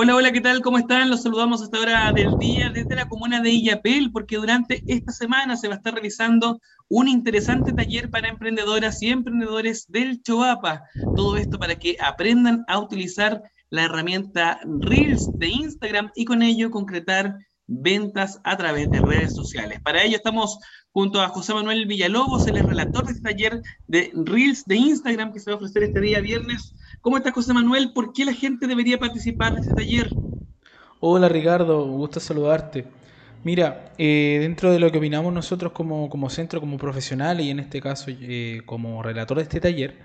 Hola, hola, ¿qué tal? ¿Cómo están? Los saludamos hasta ahora del día desde la comuna de Illapel, porque durante esta semana se va a estar realizando un interesante taller para emprendedoras y emprendedores del Choapa. Todo esto para que aprendan a utilizar la herramienta Reels de Instagram y con ello concretar ventas a través de redes sociales. Para ello estamos junto a José Manuel Villalobos, el relator de este taller de Reels de Instagram que se va a ofrecer este día viernes. ¿Cómo estás, José Manuel? ¿Por qué la gente debería participar de este taller? Hola, Ricardo, gusto saludarte. Mira, eh, dentro de lo que opinamos nosotros como, como centro, como profesional y en este caso eh, como relator de este taller,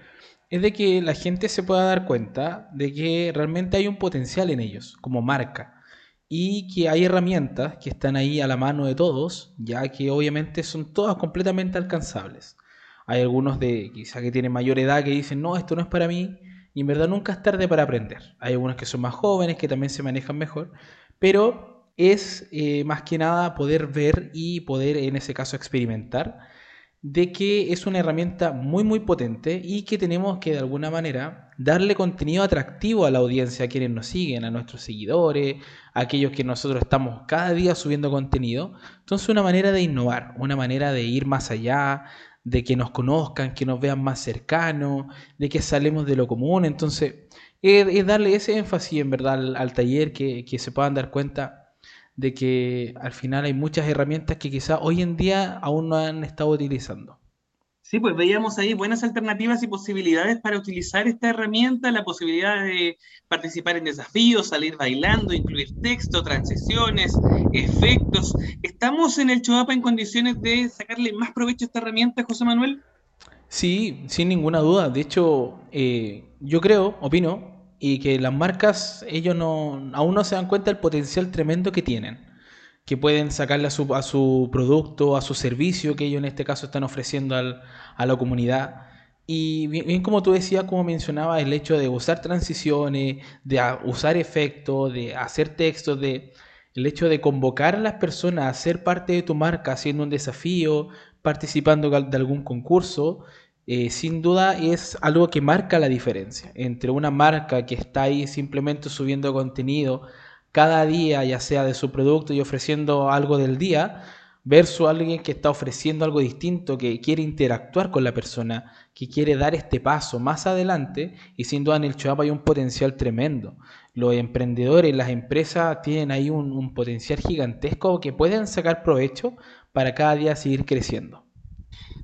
es de que la gente se pueda dar cuenta de que realmente hay un potencial en ellos como marca y que hay herramientas que están ahí a la mano de todos, ya que obviamente son todas completamente alcanzables. Hay algunos de quizá que tienen mayor edad que dicen, no, esto no es para mí, y en verdad nunca es tarde para aprender. Hay algunos que son más jóvenes, que también se manejan mejor, pero es eh, más que nada poder ver y poder en ese caso experimentar de que es una herramienta muy muy potente y que tenemos que de alguna manera darle contenido atractivo a la audiencia, a quienes nos siguen, a nuestros seguidores, a aquellos que nosotros estamos cada día subiendo contenido. Entonces una manera de innovar, una manera de ir más allá, de que nos conozcan, que nos vean más cercanos, de que salemos de lo común. Entonces es, darle ese énfasis en verdad al, taller, que, que se puedan dar cuenta de que al final hay muchas herramientas que quizá hoy en día aún no han estado utilizando. Sí, pues veíamos ahí buenas alternativas y posibilidades para utilizar esta herramienta, la posibilidad de participar en desafíos, salir bailando, incluir texto, transiciones, efectos. ¿Estamos en el Choapa en condiciones de sacarle más provecho a esta herramienta, José Manuel? Sí, sin ninguna duda. De hecho, eh, yo creo, opino, y que las marcas, ellos aún no se dan cuenta del potencial tremendo que tienen, que pueden sacarle a su, producto, a su servicio que ellos en este caso están ofreciendo a la comunidad. Y bien, como tú decías, como mencionaba, el hecho de usar transiciones, de usar efectos, de hacer textos, de el hecho de convocar a las personas a ser parte de tu marca haciendo un desafío, participando de algún concurso, eh, sin duda es algo que marca la diferencia entre una marca que está ahí simplemente subiendo contenido cada día, ya sea de su producto y ofreciendo algo del día, versus alguien que está ofreciendo algo distinto, que quiere interactuar con la persona, que quiere dar este paso más adelante y sin duda en el hay un potencial tremendo. Los emprendedores, las empresas tienen ahí un potencial gigantesco que pueden sacar provecho para cada día seguir creciendo.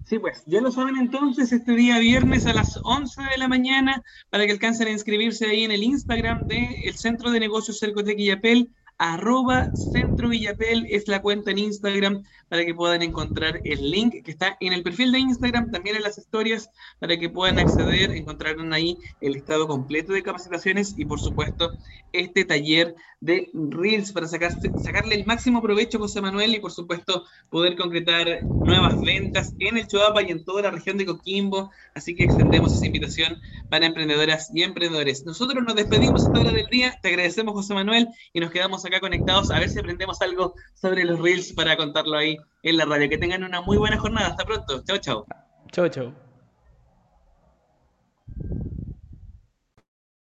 Sí, pues ya lo saben entonces, este día viernes a las 11 de la mañana, para que alcancen a inscribirse ahí en el Instagram del Centro de Negocios Cercotec Yapel arroba Centro Villapel es la cuenta en Instagram para que puedan encontrar el link que está en el perfil de Instagram, también en las historias, para que puedan acceder, encontrarán ahí el listado completo de capacitaciones y por supuesto este taller de Reels para sacarle el máximo provecho a José Manuel y por supuesto poder concretar nuevas ventas en el Choapa y en toda la región de Coquimbo. Así que extendemos esa invitación para emprendedoras y emprendedores. Nosotros nos despedimos esta hora del día, te agradecemos José Manuel y nos quedamos acá conectados a ver si aprendemos algo sobre los Reels para contarlo ahí en la radio. Que tengan una muy buena jornada. Hasta pronto. Chao, chao. Chao, chao.